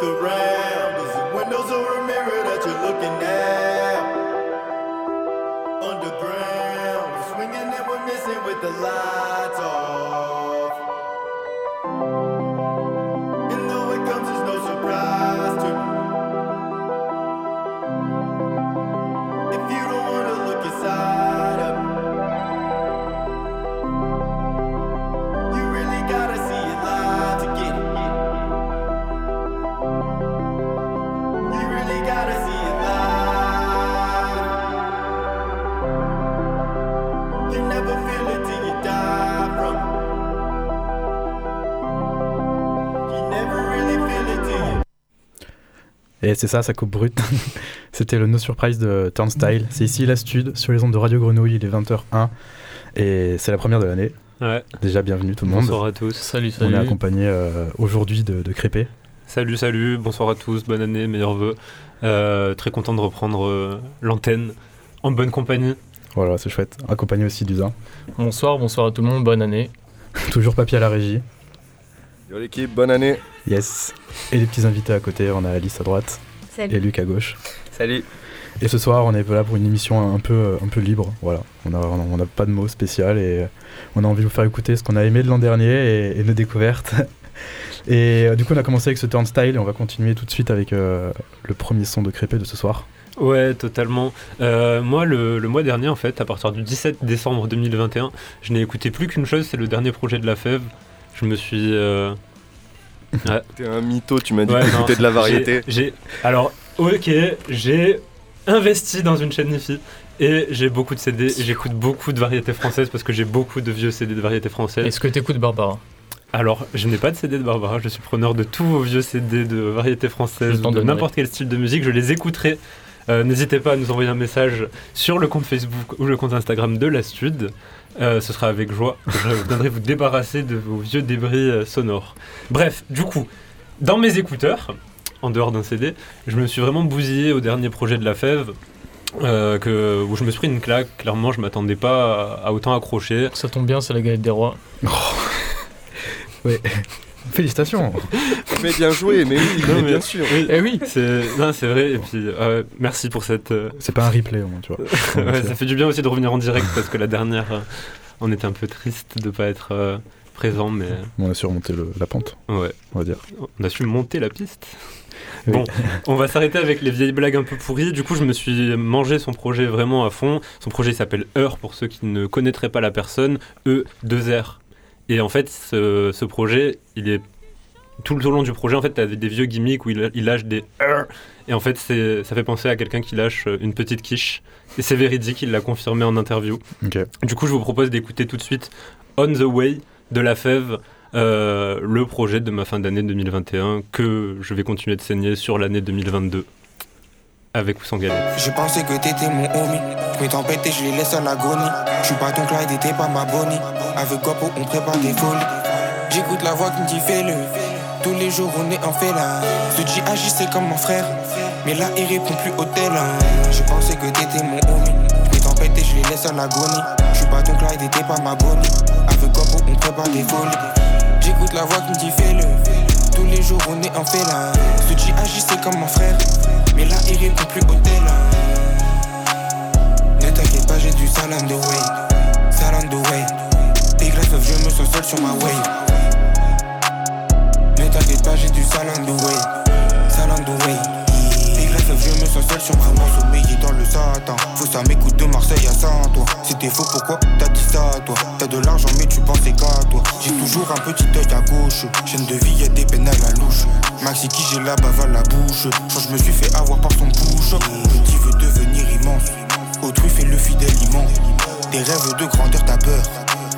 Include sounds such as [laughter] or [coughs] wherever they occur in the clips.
the rain. C'est ça, ça coupe brut. [laughs] C'était le No Surprise de Turnstile. C'est ici la Stud, sur les ondes de Radio Grenouille, il est 20h01. Et c'est la première de l'année. Ouais. Déjà, bienvenue tout le monde. Bonsoir à tous. Salut, On salut. est accompagné euh, aujourd'hui de, de Crépé. Salut, salut. Bonsoir à tous. Bonne année, meilleurs vœux. Euh, très content de reprendre euh, l'antenne en bonne compagnie. Voilà, c'est chouette. Accompagné aussi d'Usa. Bonsoir, bonsoir à tout le monde, bonne année. [laughs] Toujours papier à la régie. Yo l'équipe, bonne année. Yes. Et les petits invités à côté, on a Alice à droite et Salut. Luc à gauche. Salut. Et ce soir, on est là pour une émission un peu, un peu libre. Voilà, on n'a on n'a pas de mots spécial et on a envie de vous faire écouter ce qu'on a aimé de l'an dernier et, et nos découvertes. [laughs] Et euh, du coup, on a commencé avec ce turnstile et on va continuer tout de suite avec euh, le premier son de Crépé de ce soir. Ouais, totalement. Euh, moi, le, le mois dernier, en fait, à partir du 17 décembre 2021, je n'ai écouté plus qu'une chose, c'est le dernier projet de La Fève. Je me suis... ouais. [laughs] T'es un mytho, tu m'as dit Ouais, non, d'écouter de la variété. J'ai, j'ai- alors, ok, j'ai investi dans une chaîne IFI et j'ai beaucoup de CD. et J'écoute beaucoup de variétés françaises parce que j'ai beaucoup de vieux CD de variétés françaises. Est-ce que t'écoutes Barbara? Alors, je n'ai pas de CD de Barbara, je suis preneur de tous vos vieux CD de variétés françaises Je t'en ou de donnerai. n'importe quel style de musique, je les écouterai. Euh, N'hésitez pas à nous envoyer un message sur le compte Facebook ou le compte Instagram de la Stud. Euh, ce sera avec joie je [laughs] viendrai vous débarrasser de vos vieux débris euh, sonores. Bref, du coup, dans mes écouteurs, en dehors d'un CD, je me suis vraiment bousillé au dernier projet de la Fève. euh, que, où je me suis pris une claque, clairement je m'attendais pas à, à autant accrocher. Ça tombe bien, c'est la galette des rois. [laughs] Félicitations [laughs] Mais bien joué, mais oui, Non, mais mais- bien sûr. Oui, Eh oui C'est vrai. Et puis, euh, merci pour cette. euh, C'est pas un replay, au moins, tu vois. [laughs] ouais, ça fait du bien aussi de revenir en direct parce que la dernière, euh, on était un peu triste de pas être euh, présent, mais On a surmonté le- la pente, ouais, on va dire. on a su monter la piste. Oui. Bon, [laughs] on va s'arrêter avec les vieilles blagues un peu pourries. Du coup, je me suis mangé son projet vraiment à fond. Son projet s'appelle Heure pour ceux qui ne connaîtraient pas la personne. E 2 R. Et en fait, ce, ce projet, il est tout le long du projet, en fait, tu as des vieux gimmicks où il, il lâche des Heure. Et en fait, ça fait penser à quelqu'un qui lâche une petite quiche. Et c'est véridique, il l'a confirmé en interview. Du coup, je vous propose d'écouter tout de suite On the Way de La Fève, euh, le projet de ma fin d'année 2021 que je vais continuer de saigner sur l'année 2022 avec ou. Je pensais que t'étais mon homie. Mais tempêtes et je les laisse à l'agonie. Je suis pas ton Clyde et t'es pas ma Bonnie. Avec Guapo, on prépare des folies. J'écoute la voix qui me dit fais-le. Tous les jours, on est en fait là. Ce dit agissait comme mon frère. Mais là, il répond plus au tel. hein. Je pensais que t'étais mon homie. Mais tempêtes et je les laisse à l'agonie. Je suis pas ton Clyde et t'es pas ma Bonnie. Avec Guapo, on prépare des folies. J'écoute la voix qui me dit fais-le. Tous les jours, on est en fait là. Ce dit agissait comme mon frère. Mais là, il répond plus au tel. Ne t'inquiète pas, j'ai du salam de way. Salam de way. Et grâce je me sens seul sur ma way. Ne t'inquiète pas, j'ai du salam de way. Salam de way. Seul sur way. sommeiller dans le satan. Faut ça m'écoute de Marseille à Saint-Toi. C'était faux, pourquoi t'as dit ça, toi? T'as de l'argent, mais tu pensais qu'à toi. J'ai toujours un petit œil à gauche. Chaîne de vie, y'a des peines à la louche. Maxi qui j'ai la bave à la bouche. Quand je me suis fait avoir par son push. Petit veut devenir immense. Autrui fait le fidèle immense. Des rêves de grandeur, t'as peur.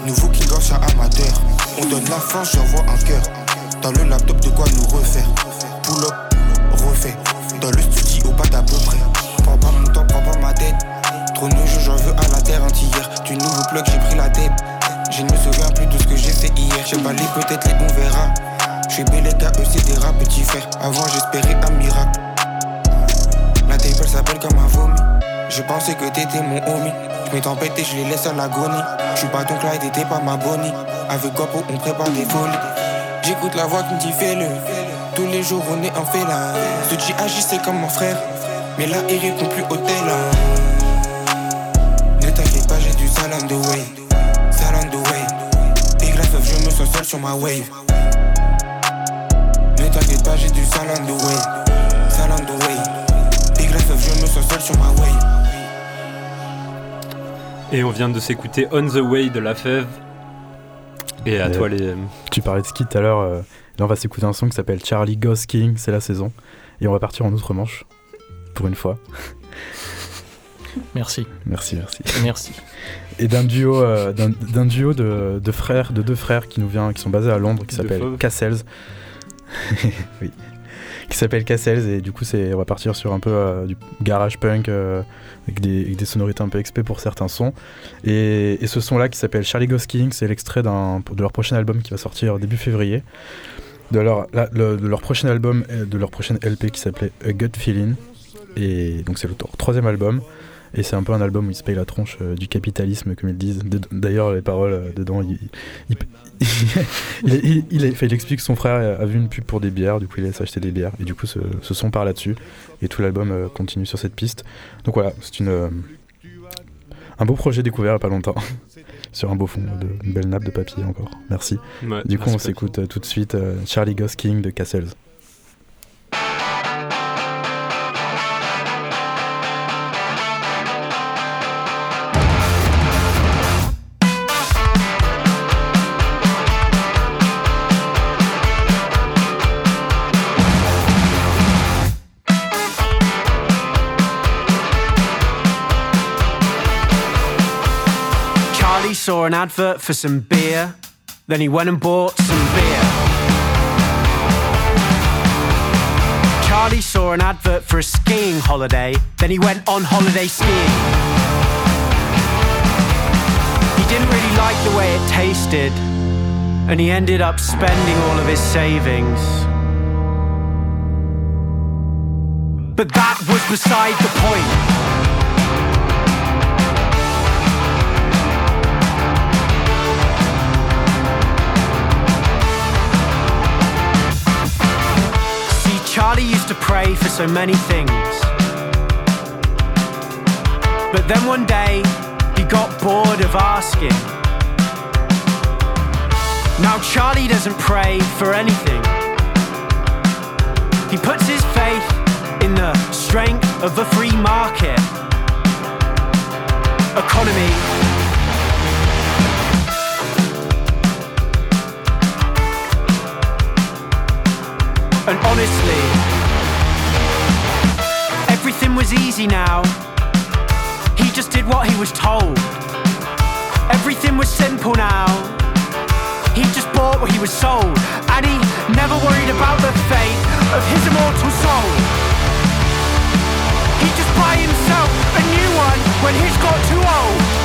Nouveau King of chat amateur. On donne la force, j'envoie un cœur. Dans le laptop, de quoi nous refaire. Pull up, refait. Dans le studio, pas d'à peu près. Prends pas mon temps, prends pas ma tête. Trop de jeux, j'en veux à la terre entière. Du nouveau plug, j'ai pris la tête. Je ne me souviens plus de ce que j'ai fait hier. J'ai balayé peut-être les bons verras. Je suis bel eux c'est des rats, petit frère. Avant, j'espérais un miracle. La table s'appelle comme un vomi. Je pensais que t'étais mon homie. Je m'ai tempêté, je les laisse à l'agonie. Je suis pas ton Clyde et t'es pas ma Bonnie. Avec Guapo, on prépare des folies. J'écoute la voix qui me dit fais-le. Tous les jours on est en félin. Ce G agissait comme mon frère. Mais là il répond plus au tel. Ne t'inquiète pas, j'ai du salam de way. Salam de way. Big la feuf, je me sens seul sur ma wave. Ne t'inquiète pas, j'ai du salam de way. Salam de way. Big la feuf, je me sens seul sur ma wave. Et on vient de s'écouter On the Way de La Fève. Et à Et- toi les. Tu parlais de ski tout à l'heure. euh, là, on va s'écouter un son qui s'appelle Charlie Goes King, c'est la saison. Et on va partir en outre-manche. Pour une fois. [laughs] Merci, Merci, merci. merci. Et d'un duo, euh, d'un, d'un duo de, de frères, de deux frères qui nous vient, qui sont basés à Londres, qui De s'appelle fauves. Cassels. [laughs] oui. Qui s'appelle Cassels et du coup c'est, on va partir sur un peu euh, du garage punk euh, avec, des, avec des sonorités un peu XP pour certains sons. Et, et ce son là qui s'appelle Charlie Goes King, c'est l'extrait d'un, de leur prochain album qui va sortir début février. De leur, prochain album, euh, de leur prochaine LP qui s'appelait A Gut Feeling. Et donc c'est le troisième album. Et c'est un peu un album où ils se payent la tronche euh, du capitalisme, comme ils disent. D'ailleurs, les paroles euh, dedans, il, [laughs] il, explique que son frère a vu une pub pour des bières, du coup il laisse acheter des bières. Et du coup, ce, son part là-dessus. Et tout l'album continue sur cette piste. Donc voilà, c'est un beau projet découvert il y a pas longtemps. [laughs] sur un beau fond, de, une belle nappe de papier encore. Merci. Ouais, Du coup, on s'écoute euh, tout de suite euh, Charlie Goes King de Cassels. Saw an advert for some beer, then he went and bought some beer. Charlie saw an advert for a skiing holiday, then he went on holiday skiing. He didn't really like the way it tasted, and he ended up spending all of his savings. But that was beside the point. Charlie used to pray for so many things. But then one day, he got bored of asking. Now, Charlie doesn't pray for anything. He puts his faith in the strength of the free market economy. And honestly, was easy now. He just did what he was told. Everything was simple now. He just bought what he was sold. And he never worried about the fate of his immortal soul. He just buy himself a new one when he's got too old.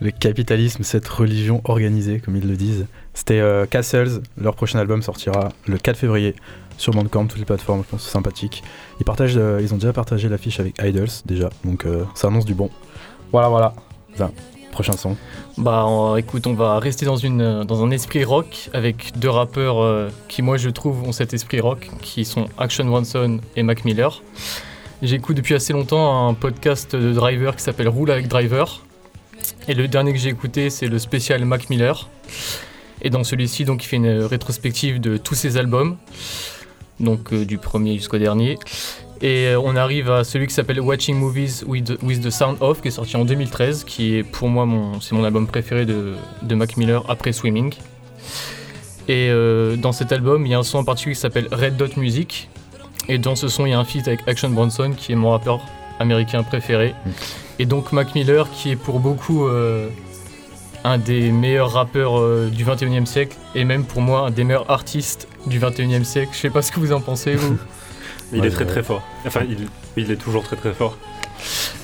Le capitalisme, cette religion organisée, comme ils le disent. C'était euh, Castles, leur prochain album sortira le 4 février sur Bandcamp, toutes les plateformes, je pense c'est sympathique. Ils, partagent, euh, ils ont déjà partagé l'affiche avec Idols, déjà, donc euh, ça annonce du bon. Voilà, voilà. Prochain son. Bah écoute, on va rester dans, une, dans un esprit rock avec deux rappeurs qui moi je trouve ont cet esprit rock, qui sont Action Bronson et Mac Miller. J'écoute depuis assez longtemps un podcast de Driver qui s'appelle Roule avec Driver. Et le dernier que j'ai écouté c'est le spécial Mac Miller. Et dans celui-ci donc il fait une rétrospective de tous ses albums, donc euh, du premier jusqu'au dernier. Et euh, on arrive à celui qui s'appelle Watching Movies with, with the Sound Off, qui est sorti en 2013, qui est pour moi mon, c'est mon album préféré de, de Mac Miller après Swimming. Et euh, dans cet album, il y a un son en particulier qui s'appelle Red Dot Music. Et dans ce son, il y a un feat avec Action Bronson, qui est mon rappeur américain préféré. Et donc Mac Miller, qui est pour beaucoup euh, un des meilleurs rappeurs euh, du 21e siècle, et même pour moi un des meilleurs artistes du 21e siècle. Je sais pas ce que vous en pensez, vous. [laughs] Il Ouais, est très très fort. Enfin, il, il est toujours très très fort.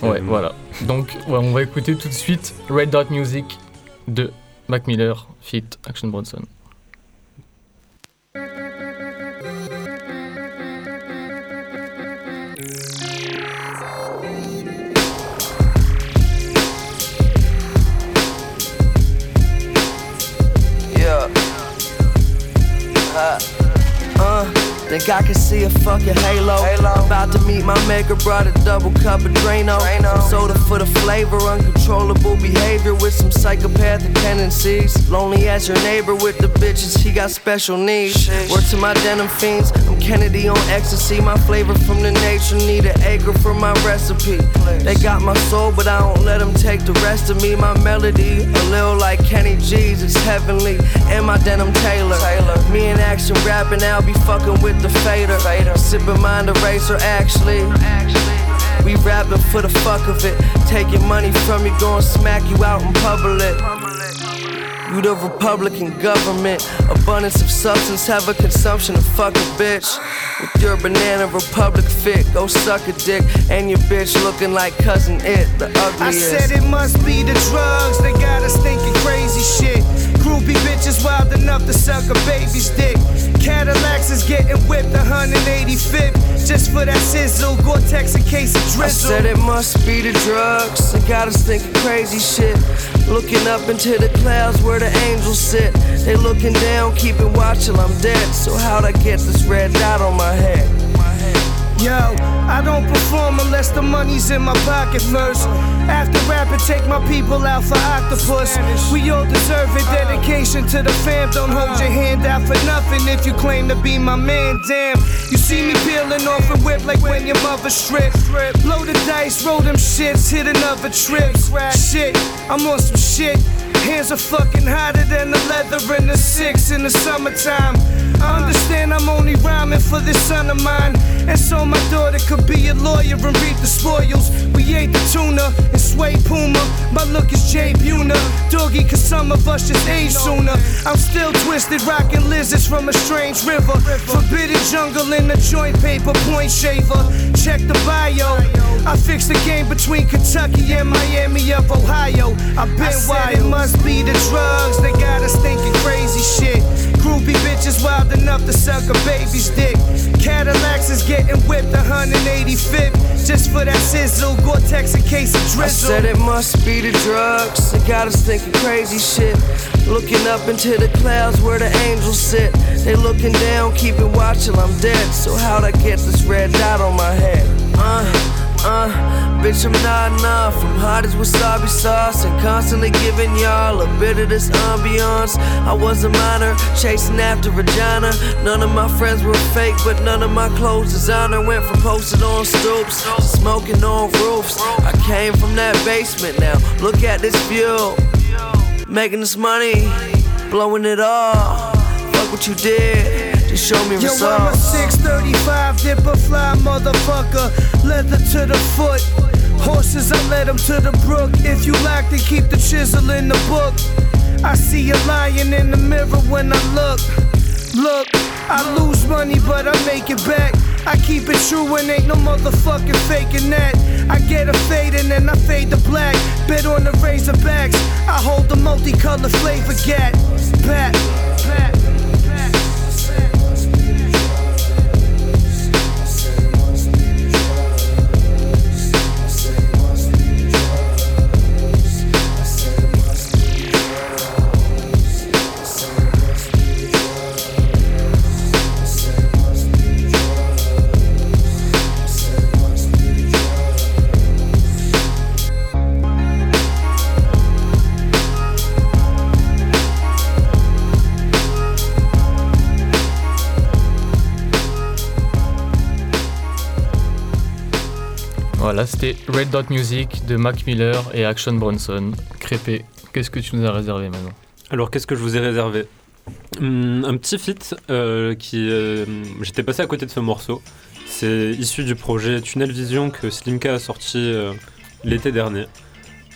Ouais, Euh, voilà. Donc, ouais, on va écouter tout de suite Red Dot Music de Mac Miller, feat Action Bronson. Uh, think I can see a fucking halo. halo. About to meet my maker, brought a double cup of Drano. Some soda for the flavor, uncontrollable behavior with some psychopathic tendencies. Lonely as your neighbor with the bitches, he got special needs. Word to my denim fiends, I'm Kennedy on ecstasy. My flavor from the nature, need an acre for my recipe. They got my soul, but I don't let them take the rest of me. My melody, a little like Kenny G's, it's heavenly. And my denim Taylor. Me in Action rapping, I'll be fucking with the fader. Sipping mind eraser, actually. We rapping for the fuck of it. Taking money from you, going smack you out in public. You the Republican government. Abundance of substance, have a consumption of fuck a bitch. With your banana republic fit, go suck a dick. And your bitch looking like cousin it, the ugliest. I said it must be the drugs, they got us thinking crazy shit. Groupie bitches wild enough to suck a baby's dick. Cadillacs is getting whipped 185th just for that sizzle. Gore-Tex a case of I drizzle. said it must be the drugs. They got us thinking crazy shit. Looking up into the clouds where the angels sit. They looking down, keeping watch till I'm dead. So how'd I get this red dot on my head? Yo, I don't perform unless the money's in my pocket first. After rapping, take my people out for octopus. We all deserve it. Dedication to the fam. Don't hold your hand out for nothing if you claim to be my man. Damn, you see me peeling off a whip like when your mother stripped. Blow the dice, roll them shits, hit another trip. Shit, I'm on some shit. Hands are fucking hotter than the leather in the six in the summertime. I understand I'm only rhyming for this son of mine. And so my daughter could be a lawyer and reap the spoils. We ate the tuna sway Puma. My look is Jay Buna. Doggy, cause some of us just age sooner. I'm still twisted, rocking lizards from a strange river. Forbidden jungle in the joint paper, point shaver. Check the bio. I fixed the game between Kentucky and Miami of Ohio. I've been wild. It must be the drugs, they got us thinking crazy shit. Groupie bitches wild enough to suck a baby's dick. Cadillacs is getting whipped 185th just for that sizzle. Gore-Tex a case of drizzle. Said it must be the drugs. They got us thinking crazy shit. Looking up into the clouds where the angels sit. They looking down, keeping watch till I'm dead. So how'd I get this red dot on my head? Uh, Uh, bitch, I'm not enough. I'm hot as wasabi sauce and constantly giving y'all a bit of this ambiance. I was a minor, chasing after Regina. None of my friends were fake, but none of my clothes designer went from posted on stoops smoking on roofs. I came from that basement now. Look at this view. Making this money, blowing it all. Fuck what you did, show me Yo, I'm a results. 635 dipper fly motherfucker. Leather to the foot. Horses, I led them to the brook. If you like to keep the chisel in the book. I see a lion in the mirror when I look. Look, I lose money, but I make it back. I keep it true and ain't no motherfucking faking that. I get a fade and then I fade to black. Bet on the razorbacks. I hold the multicolored flavor gat. Pat, pat. Voilà, c'était Red Dot Music de Mac Miller et Action Bronson. Crépé, qu'est-ce que tu nous as réservé maintenant Alors, qu'est-ce que je vous ai réservé? Hum, Un petit feat euh, qui. euh, J'étais passé à côté de ce morceau. C'est issu du projet Tunnel Vision que Slimka a sorti euh, l'été dernier.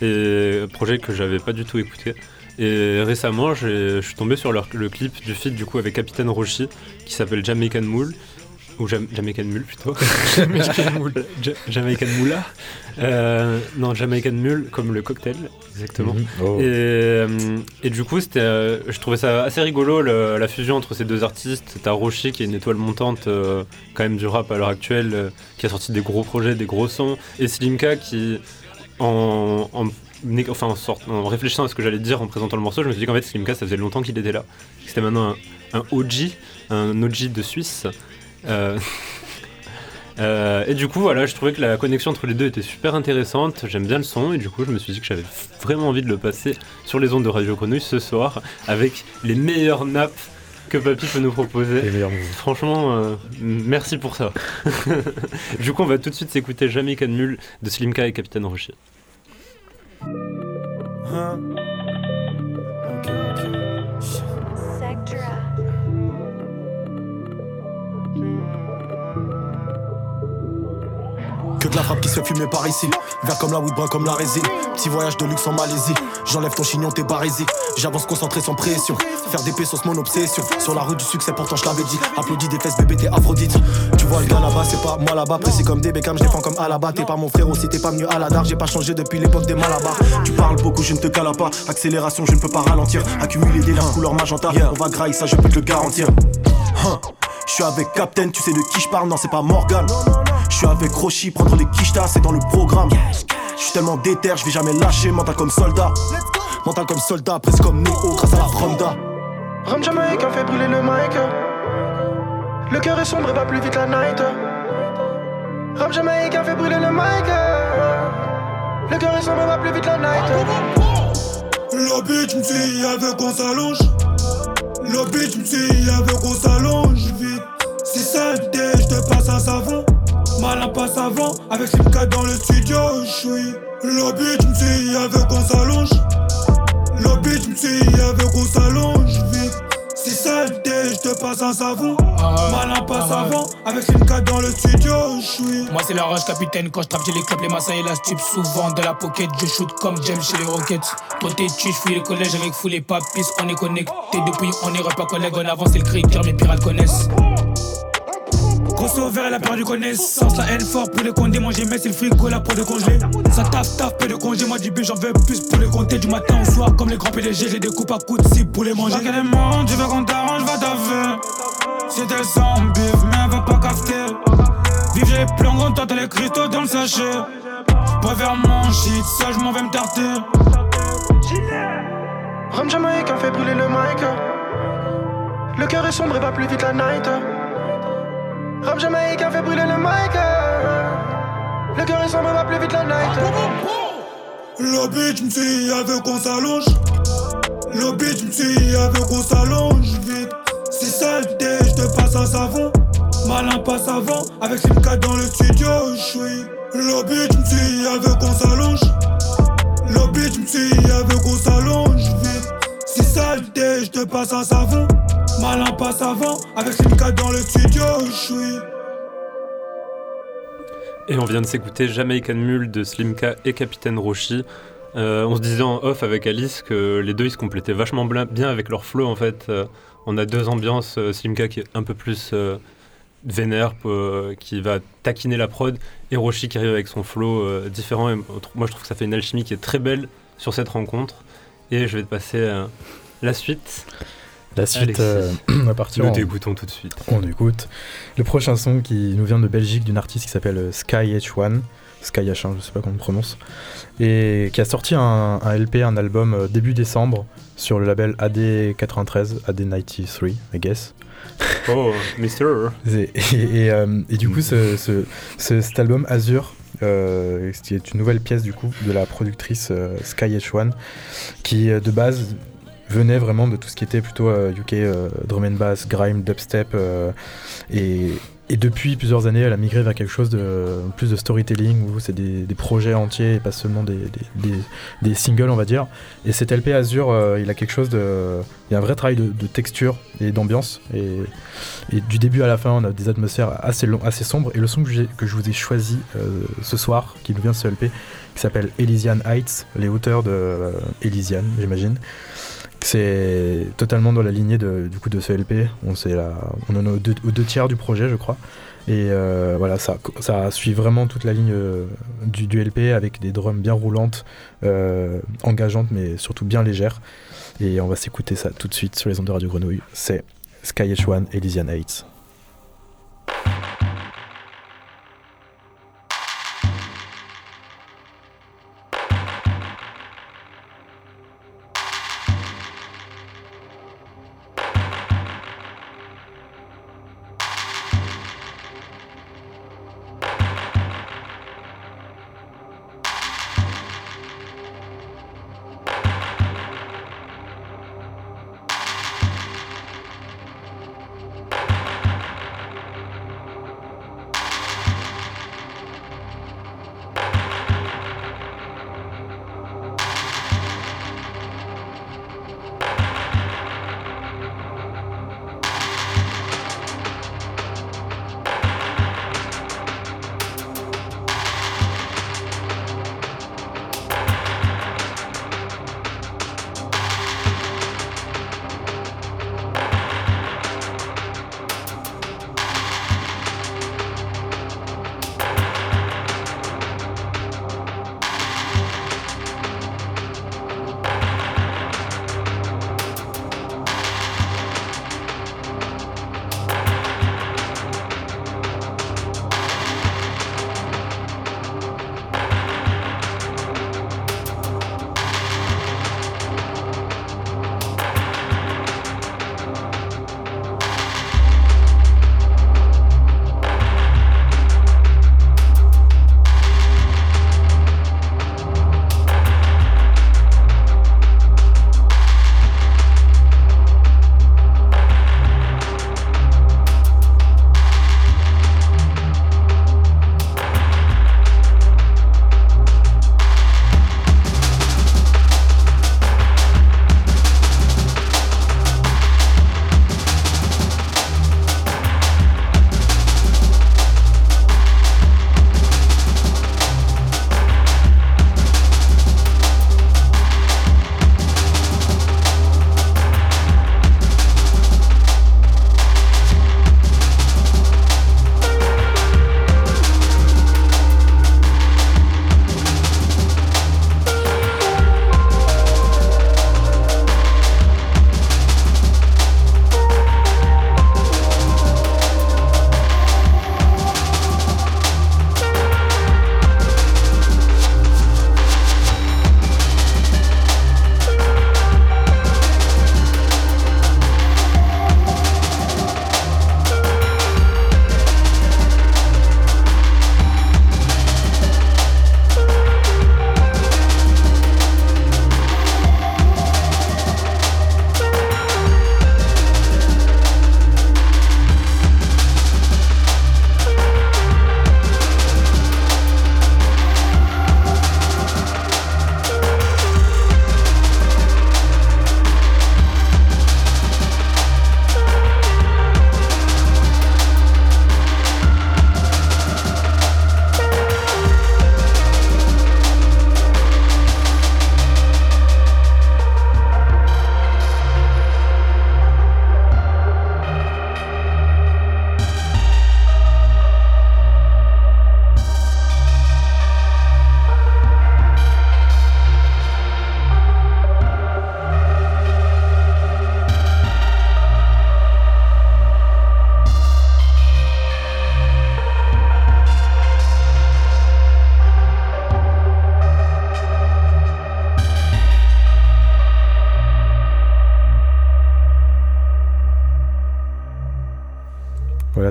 Et projet que j'avais pas du tout écouté. Et récemment, je suis tombé sur le clip du feat du coup avec Capitaine Roshi qui s'appelle Jamaican Mool. Ou Jam- Jamaican Mule plutôt. [laughs] Jamaican. [laughs] Ja- Jamaican Moula. Euh, non, Jamaican Mule comme le cocktail, exactement. Mhm. Oh. Et, euh, et du coup, c'était, euh, je trouvais ça assez rigolo le- la fusion entre ces deux artistes. T'as Roshi qui est une étoile montante euh, quand même du rap à l'heure actuelle, qui a sorti des gros projets, des gros sons, et Slimka qui, en, en, enfin, en, sort- en réfléchissant à ce que j'allais dire en présentant le morceau, je me suis dit qu'en fait Slimka ça faisait longtemps qu'il était là. C'était maintenant un, un OG, un OG de Suisse. Euh, [laughs] euh, et du coup, voilà, je trouvais que la connexion entre les deux était super intéressante. J'aime bien le son, et du coup, je me suis dit que j'avais vraiment envie de le passer sur les ondes de Radio Grenouille ce soir avec les meilleures nappes que Papy peut nous proposer. Les meilleurs moves. Franchement, euh, merci pour ça. [laughs] du coup, on va tout de suite s'écouter Jamais de Mule de Slimka et Capitaine Rocher. Que de la frappe qui se fait fumer par ici. Vert comme la weed, brun comme la résine. Petit voyage de luxe en Malaisie. J'enlève ton chignon, t'es barésie. J'avance concentré sans pression. Faire des pesos, mon obsession. Sur la route du succès, pourtant je l'avais dit. Applaudis des fesses, bébé, t'es Aphrodite. Tu vois le gars là-bas, c'est pas moi là-bas. Précis comme des Beckham, je défends comme Alaba. T'es pas mon frère aussi, t'es pas mieux à la. J'ai pas changé depuis l'époque des Malabar. Tu parles beaucoup, je ne te cala pas. Accélération, je ne peux pas ralentir. Accumuler des larmes couleur magenta. On va grailler, ça je peux te le garantir. Je suis avec Captain, tu sais de qui je parle, non c'est pas Morgan. Je suis avec Roshi, prendre les quichetas, c'est dans le programme. Je suis tellement déter, je vais jamais lâcher, mental comme soldat. Mental comme soldat, presque comme Neo grâce à la Ronda. Rome Jamaïcain fait brûler le mic. Le cœur est sombre et va plus vite la night. Rome Jamaïcain fait brûler le mic. Le cœur est sombre et va plus vite la night. La bitch me dit elle veut qu'on s'allonge La bitch me dit elle veut qu'on s'allonge vite C'est ça le dé, je te passe un savon. Malin pas savant, avec Simca dans le studio, je suis. La bitch me dit elle veut qu'on s'allonge La bitch me dit elle veut qu'on s'allonge vite C'est ça le dé, je te passe un savon. Malin pas savant, avec Simca dans le studio, je suis. Moi c'est la rage capitaine quand je trappe j'ai les clubs, les massas et la stup souvent de la pocket Je shoot comme James chez les Rockets. Toi t'es tu, je fouille les collèges avec fou les papis. On est connecté depuis on est repas collègues On avance c'est le cri car mes pirates connaissent Vert elle a perdu connaissance. La haine fort pour les condés Manger mais c'est le frigo là pour le congeler Ça taf taf peu de congé Moi du but j'en veux plus pour les compter Du matin au soir. Comme les grands PDG J'ai des coupes à coups de cible pour les manger. Qu'elle est monde tu veux qu'on t'arrange va t'avoir C'était sans bif mais elle va pas cafeter Vive j'ai plein grand temps les cristaux dans le sachet. Préfère mon shit ça je m'en vais me tarter. Rome Jamaïcain fait brûler le mic. Le cœur est sombre et va plus vite la night. Rome Jamaïcain fait brûler le mic. Le cœur est sombre, va plus vite la night. Le bitch me suit, elle veut qu'on s'allonge. Le bitch me suit, elle veut qu'on s'allonge vite. C'est saleté, je te passe un savon. Malin pas savant, avec Simca dans le studio, je suis. Le bitch me suit, elle veut qu'on s'allonge. Le bitch me suit, elle veut qu'on s'allonge vite. C'est saleté, je te passe un savon. Malin pas savant, avec Simca dans le studio, je suis. Et on vient de s'écouter Jamaican Mule de Slimka et Capitaine Roshi. Euh, on se disait en off avec Alice que les deux ils se complétaient vachement bien avec leur flow en fait. Euh, on a deux ambiances, euh, Slimka qui est un peu plus vénère, qui va taquiner la prod, et Roshi qui arrive avec son flow différent. Et moi je trouve que ça fait une alchimie qui est très belle sur cette rencontre. Et je vais te passer la suite. La suite, euh, [clears throat] on va partir Nous t'écoutons tout de suite. On écoute. Le prochain son qui nous vient de Belgique d'une artiste qui s'appelle Sky H1. Sky H1, je sais pas comment on prononce. Et qui a sorti un, un LP, un album euh, début décembre sur le label AD93, AD93, I guess. Oh, Mister. [laughs] Et, et, et, euh, et du coup, ce, ce- ce- cet album Azure, euh, qui est une nouvelle pièce du coup de la productrice euh, Sky H1, qui de base venait vraiment de tout ce qui était plutôt euh, UK euh, drum and bass, grime, dubstep, euh, et, depuis plusieurs années, elle a migré vers quelque chose de plus de storytelling où c'est des, projets entiers et pas seulement des, singles, on va dire. Et cet LP Azure, euh, il a quelque chose de, y a un vrai travail de, texture et d'ambiance et, du début à la fin, on a des atmosphères assez, long, assez sombres. Et le son que, je vous ai choisi euh, ce soir, qui nous vient de ce LP, qui s'appelle Elysian Heights, les hauteurs de euh, Elysian, j'imagine. C'est totalement dans la lignée de, du coup de ce LP. On, en est aux deux, tiers du projet, je crois. Et euh, voilà, ça, suit vraiment toute la ligne euh, du, du LP avec des drums bien roulantes, euh, engageantes, mais surtout bien légères. Et on va s'écouter ça tout de suite sur les ondes de Radio Grenouille. C'est Sky H1 Elysian Heights.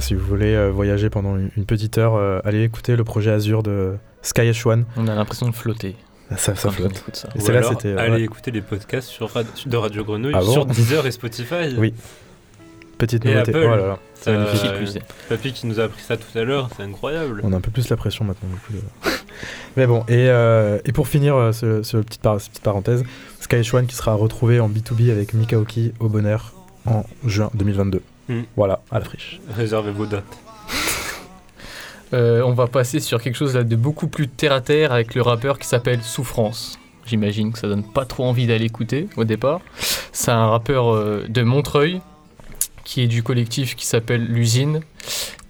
Si vous voulez euh, voyager pendant une, petite heure, euh, allez écouter le projet Azure de Sky H1. On a l'impression de flotter. Ça, ça flotte. ça. Et Ou celle-là, alors, c'était. allez ouais. écouter les podcasts sur Rad- de Radio Grenouille Ah bon sur Deezer et Spotify. [laughs] Oui. Petite Et nouveauté. Apple. Oh là là. Ça, magnifique. euh, Papy qui nous a appris ça tout à l'heure, c'est incroyable. On a un peu plus la pression maintenant. du coup, de- [laughs] Mais bon, et, euh, et pour finir euh, ce, ce petite par- cette petite parenthèse, Sky H1 qui sera retrouvé en B2B avec Mikaoki au bonheur en juin 2022. Hmm. Voilà, à la friche. Réservez vos dates. [laughs] Euh, on va passer sur quelque chose là de beaucoup plus terre à terre avec le rappeur qui s'appelle Souffrance. J'imagine que ça donne pas trop envie d'aller écouter au départ. C'est un rappeur euh, de Montreuil qui est du collectif qui s'appelle L'usine.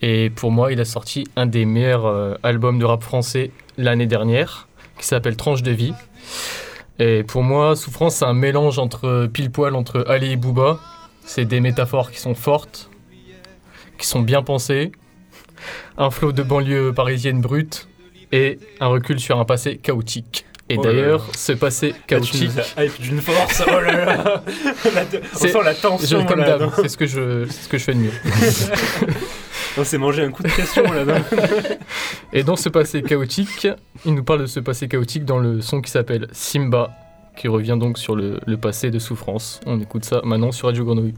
Et pour moi, il a sorti un des meilleurs euh, albums de rap français l'année dernière qui s'appelle Tranche de vie. Et pour moi, Souffrance, c'est un mélange entre pile poil entre Ali et Booba. C'est des métaphores qui sont fortes, qui sont bien pensées, un flot de banlieue parisienne brute et un recul sur un passé chaotique. Et Oh d'ailleurs, ce passé chaotique. d'une force. Oh là là. [laughs] C'est- sent la tension je- comme d'hab, c'est ce que je, ce que je fais de mieux. [laughs] On s'est mangé un coup de pression là. Et dans ce passé chaotique, il nous parle de ce passé chaotique dans le son qui s'appelle Simba, qui revient donc sur le, passé de souffrance. On écoute ça maintenant sur Radio Grenouille.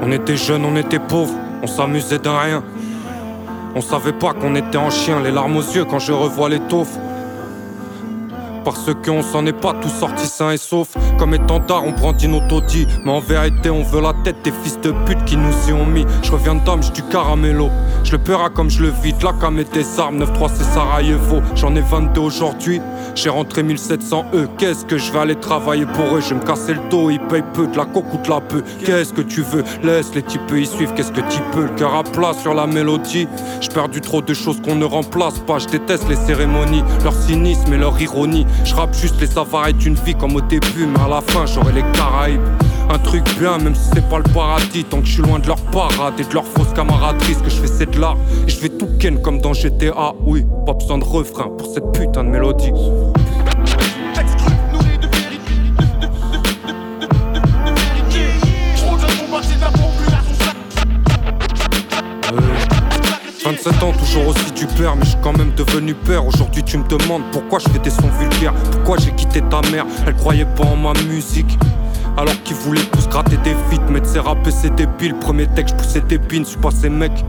On était jeunes, on était pauvres, on s'amusait de rien. On savait pas qu'on était en chien, les larmes aux yeux quand je revois les. Parce qu'on s'en est pas tous sortis sains et saufs. Comme étendard, on brandit nos taudis. Mais en vérité, on veut la tête des fils de pute qui nous y ont mis. Je reviens de Dame, du caramello. Je le paiera comme je le vide. La cam et des armes, 9-3 c'est Sarajevo. J'en ai 22 aujourd'hui. J'ai rentré 1700 E. Qu'est-ce que je vais aller travailler pour eux? Je vais me casser le dos, ils payent peu. De la coque ou de la peu. Qu'est-ce que tu veux? Laisse les types y suivre. Qu'est-ce que tu peux? Le cœur à plat sur la mélodie. J'ai perdu trop de choses qu'on ne remplace pas. Je déteste les cérémonies, leur cynisme et leur ironie. Je rappe juste les avaries d'une vie comme au début, mais à la fin j'aurai les Caraïbes. Un truc bien, même si c'est pas le paradis, tant que je suis loin de leur parade et de leur fausse camaraderie. Ce que je fais, c'est de l'art. Et je vais tout ken comme dans GTA. Oui, pas besoin de refrain pour cette putain de mélodie. 27 ans, toujours aussi du père, mais je suis quand même devenu père. Aujourd'hui, tu me demandes pourquoi je fais des sons vulgaires, pourquoi j'ai quitté ta mère? Elle croyait pas en ma musique. Alors qu'ils voulaient tous gratter des feats, mettre ses rappeurs, c'est débile. Premier texte, je poussais des pins, je suis pas ces mecs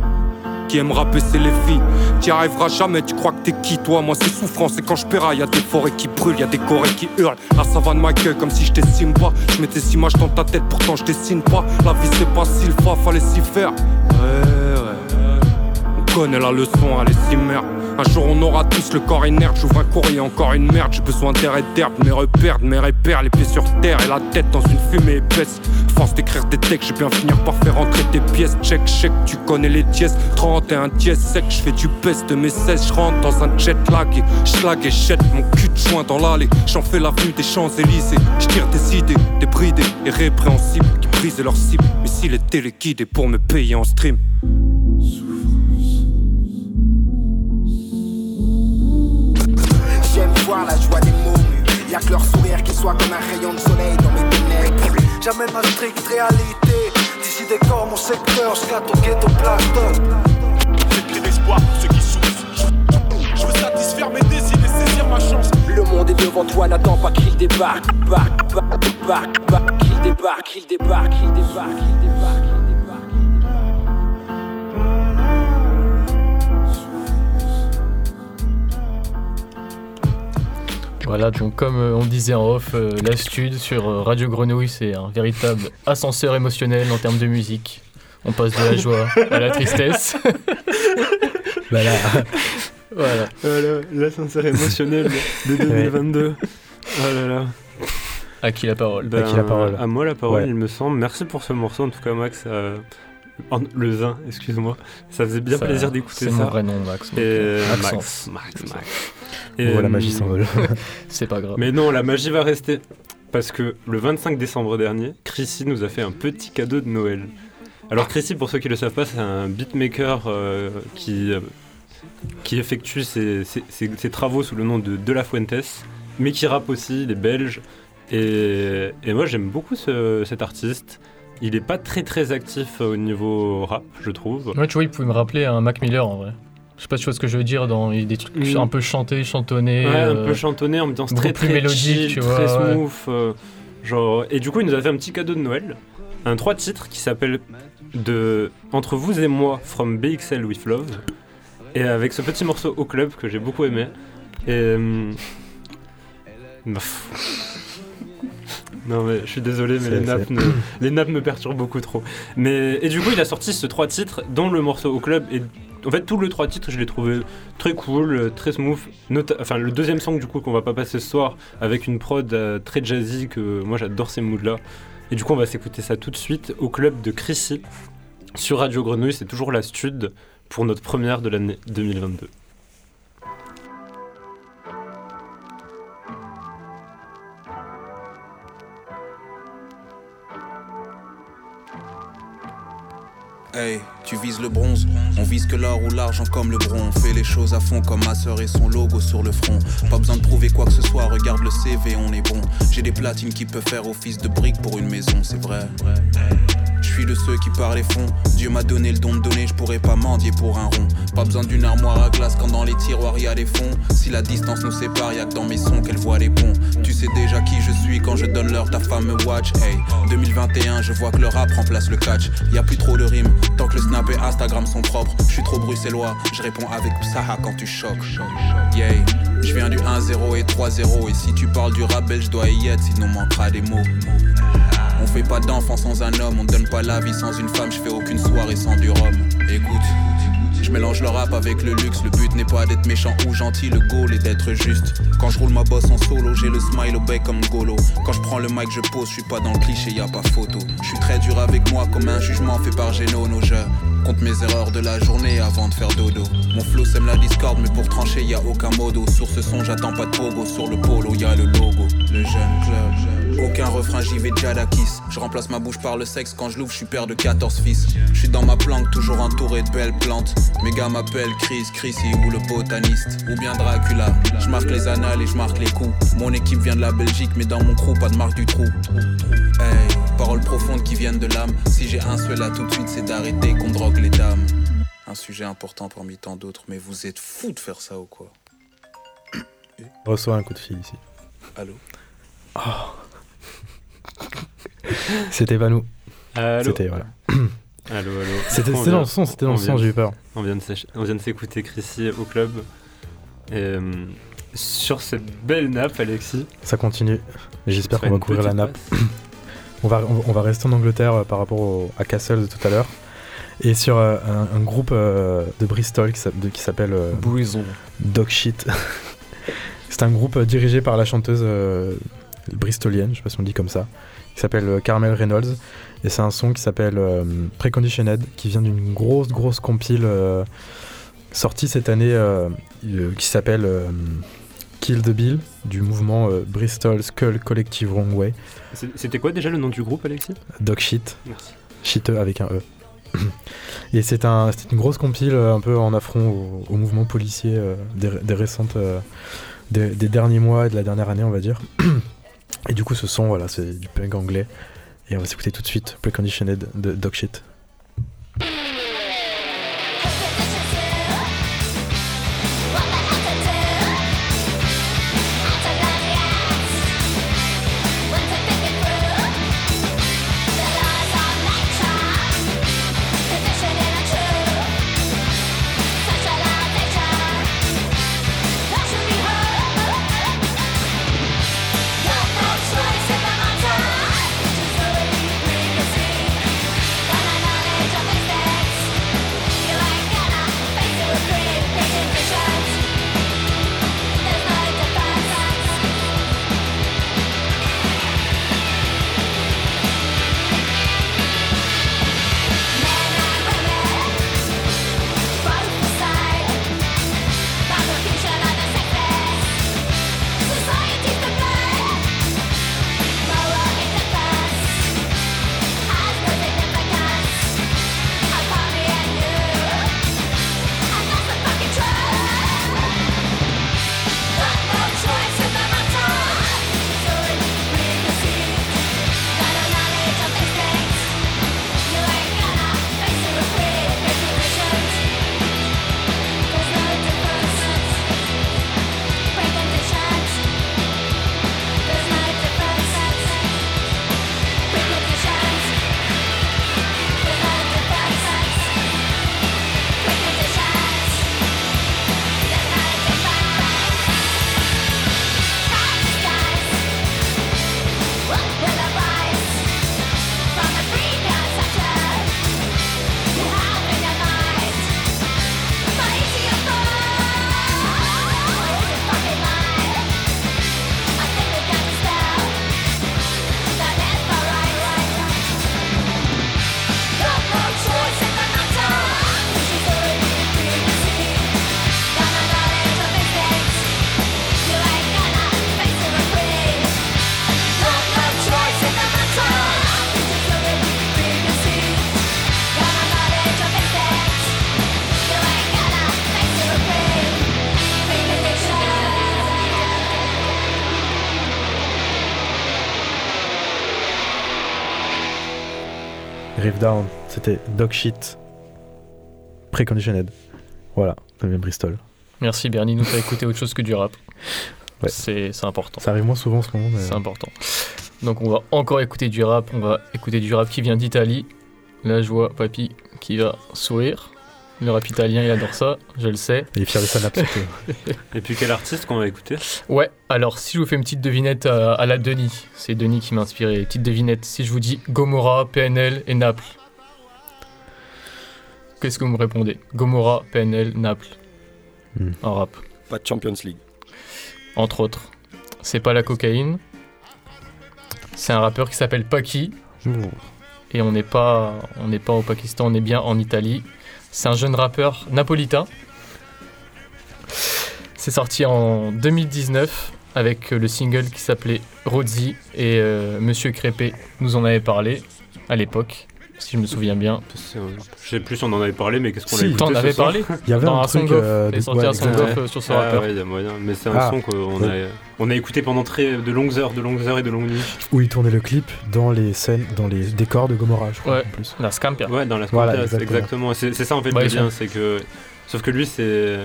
qui aiment rapper, c'est les filles. T'y arriveras jamais, tu crois que t'es qui toi? Moi c'est souffrance, et quand je y y a des forêts qui brûlent, y a des corées qui hurlent. La savane m'accueille comme si j'étais Simba. Je mets des images dans ta tête, pourtant je dessine pas. La vie c'est pas si le fa, fallait s'y faire. Ouais, ouais. On connaît la leçon, allez s'y merde. Un jour on aura tous le corps inerte, j'ouvre un courrier, encore une merde. J'ai besoin d'air et d'herbe, mes repères, mes repères, les pieds sur terre et la tête dans une fumée épaisse. Force d'écrire des textes, je bien finir par faire entrer des pièces. Check, check, tu connais les dièses. 31 dièse sec, je fais du peste de mes 16. Je rentre dans un jet lag et schlag et jette mon cul de joint dans l'allée. J'en fais l'avenue des Champs-Élysées. Je tire des idées, des bridés et répréhensibles qui brisaient leur cible. Mais était liquide et pour me payer en stream. Y'a que leur sourire qui soit comme un rayon de soleil dans mes ténèbres. J'amène ma stricte réalité. D'ici des corps, mon secteur, je au ghetto plateau. J'ai pris l'espoir pour ceux qui souffrent. Je veux satisfaire mes désirs et saisir ma chance. Le monde est devant toi, n'attends pas qu'il débarque. Barque, barque, barque, barque, qu'il débarque, qu'il débarque, qu'il débarque, qu'il débarque. Voilà, donc comme euh, on disait en off, euh, la stud sur euh, Radio Grenouille, c'est un véritable ascenseur émotionnel en termes de musique. On passe de la joie à la tristesse. [laughs] Voilà. voilà. Voilà, l'ascenseur émotionnel de 2022. Oh là là. À qui la parole Ben, À qui la parole À moi la parole, Ouais. il me semble. Merci pour ce morceau, en tout cas, Max. euh, en- le Zin, excuse-moi. Ça faisait bien Ça, plaisir d'écouter c'est ça. mon vrai nom, Max, Et Max, Maxence. Max, Max. Voit la magie euh, s'envole. [laughs] C'est pas grave. Mais non, la magie va rester. parce que le 25 décembre dernier, Chrissy nous a fait un petit cadeau de Noël. Alors Chrissy, pour ceux qui ne le savent pas, c'est un beatmaker euh, qui, euh, qui effectue ses, ses- ses- ses travaux sous le nom de De La Fuentes, mais qui rappe aussi, il est belge. Et, et moi j'aime beaucoup ce- cet artiste. Il est pas très très actif au niveau rap, je trouve. Ouais, tu vois, il pouvait me rappeler un Mac Miller en vrai. Je sais pas si tu vois ce que je veux dire dans des trucs un peu chantés, chantonnés. Ouais, un euh, peu chantonné, ambiance beaucoup très plus très mélodique, chill, tu très vois, smooth. euh, genre, et du coup, il nous a fait un petit cadeau de Noël, un trois titres qui s'appelle de Entre vous et moi, From BXL with Love, et avec ce petit morceau au club que j'ai beaucoup aimé. Et euh. Non mais je suis désolé mais les nappes, ne- les nappes me perturbent beaucoup trop. Mais et du coup il a sorti ce trois titres dont le morceau au club et en fait tout le trois titres je l'ai trouvé très cool, euh, très smooth. Enfin le deuxième song du coup qu'on va pas passer ce soir avec une prod euh, très jazzy que moi j'adore ces moods là. Et du coup on va s'écouter ça tout de suite au club de Chrissy sur Radio Grenouille, c'est toujours la stud pour notre première de l'année 2022. Hey, tu vises le bronze, on vise que l'or ou l'argent comme le bronze. On fait les choses à fond comme ma sœur et son logo sur le front. Pas besoin de prouver quoi que ce soit, regarde le CV, on est bon. J'ai des platines qui peuvent faire office de briques pour une maison, c'est vrai. Je suis de ceux qui parlent les fonds. Dieu m'a donné le don de donner, je pourrais pas mendier pour un rond. Pas besoin d'une armoire à glace quand dans les tiroirs y a des fonds. Si la distance nous sépare, y a que dans mes sons qu'elle voit les ponts. Tu sais déjà qui je suis quand je donne l'heure, ta femme me watch. Hey, 2021, je vois que le rap remplace le catch. Y a plus trop de rimes, tant que le snap Instagram sont propres. Je suis trop bruxellois, je réponds avec Psaha quand tu choques. Yeah, je viens du 1-0 et 3-0. Et si tu parles du rap belge, je dois y être, sinon manquera des mots. On fait pas d'enfant sans un homme, on donne pas la vie sans une femme, je fais aucune soirée sans du rhum. Écoute, je mélange le rap avec le luxe, le but n'est pas d'être méchant ou gentil, le goal est d'être juste. Quand je roule ma bosse en solo, j'ai le smile au bec comme Golo. Quand je prends le mic, je pose, je suis pas dans le cliché, y a pas photo. Je suis très dur avec moi comme un jugement fait par Genono, je compte mes erreurs de la journée avant de faire dodo. Mon flow sème la discorde, mais pour trancher, y a aucun modo. Sur ce son, j'attends pas de pogo, sur le polo, y a le logo, le jeune club. Aucun refrain, j'y vais déjà kiss. Je remplace ma bouche par le sexe quand je l'ouvre, je suis père de 14 fils. Je suis dans ma planque, toujours entouré de belles plantes. Mes gars m'appellent Chris, Chrissy ou le botaniste? Ou bien Dracula. Je marque les annales et je marque les coups. Mon équipe vient de la Belgique, mais dans mon crew, pas de marque du trou. Hey, paroles profondes qui viennent de l'âme. Si j'ai un souhait là tout de suite, c'est d'arrêter qu'on drogue les dames. Un sujet important parmi tant d'autres, mais vous êtes fous de faire ça ou quoi? Reçois un coup de fil ici. Allô? [laughs] C'était pas nous. Allô C'était, voilà. [coughs] Allô, allô. C'était dans le son, c'était dans le son, j'ai eu peur. On vient de s'ach- on vient de s'écouter Chrissy au club. Et, euh, sur cette belle nappe, Alexis. Ça continue. J'espère qu'on va couvrir la nappe. [coughs] on, va, on, va- on va rester en Angleterre euh, par rapport au- à Castle de tout à l'heure. Et sur euh, un, un groupe euh, de Bristol qui s'app- de- qui s'appelle euh, Dog Shit. [laughs] C'est un groupe dirigé par la chanteuse euh, bristolienne, je sais pas si on dit comme ça, qui s'appelle euh, Carmel Reynolds. Et c'est un son qui s'appelle euh, Preconditioned, qui vient d'une grosse, grosse compile euh, sortie cette année euh, qui s'appelle Kill the Bill, du mouvement Bristol Skull Collective Wrong Way. C'était quoi déjà le nom du groupe, Alexis? Dog Shit. Merci. Shit avec un E. [clears throat] Et c'est un, une grosse compile un peu en affront au, au mouvement policier des, des récentes, des, des derniers mois et de la dernière année, on va dire. [clears throat] Et du coup, ce son, voilà, c'est du punk anglais. Et on va s'écouter tout de suite Preconditioned de Dog c'était Dog Shit. Preconditioned. Voilà, de Bristol. Merci Bernie, nous faire écouter autre chose que du rap. [laughs] Ouais. C'est important. Ça arrive moins souvent en ce moment, mais. C'est important. Donc on va encore écouter du rap, on va écouter du rap qui vient d'Italie. Là je vois Papy qui va sourire. Le rap italien il adore ça, je le sais. Il est fier de sa nappe, [laughs] surtout. Et puis quel artiste qu'on va écouter? Ouais, alors si je vous fais une petite devinette à, à la Denis, c'est Denis qui m'a inspiré. Petite devinette, si je vous dis Gomorra, PNL et Naples, qu'est-ce que vous me répondez? Gomorra, PNL, Naples. Hmm. En rap. Pas de Champions League. Entre autres. C'est pas la cocaïne. C'est un rappeur qui s'appelle Paki. Et on n'est pas, on n'est pas au Pakistan, on est bien en Italie. C'est un jeune rappeur napolitain. C'est sorti en 2019 avec le single qui s'appelait Rozzi et euh, Monsieur Crépé nous en avait parlé à l'époque, si je me souviens bien. Je sais plus si on en avait parlé, mais qu'est-ce qu'on a Si, écouté t'en avais parlé [laughs] Il y avait Dans un un truc, euh, Il est de- sorti ouais, un Song Ouais. Off, euh, sur ce Ah rappeur. ouais, il y a moyen. Mais c'est un Ah. son qu'on a, on a écouté pendant très, de longues heures, de longues heures et de longues nuits. Où il tournait le clip dans les scènes, dans les décors de Gomorrah, je crois, Ouais, en plus. la Scampia. Ouais, dans la Voilà, Scampia, c'est- exactement. C'est ça en fait Ouais, le sont- c'est que. Sauf que lui, c'est.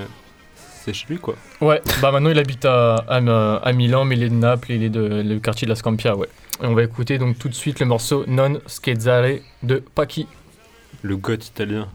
C'est chez lui quoi. Ouais, bah maintenant il habite à, à, à Milan, mais il est de Naples, il est de le quartier de la Scampia, ouais. Et on va écouter donc tout de suite le morceau Non Scherzare de Paki. Le goth italien.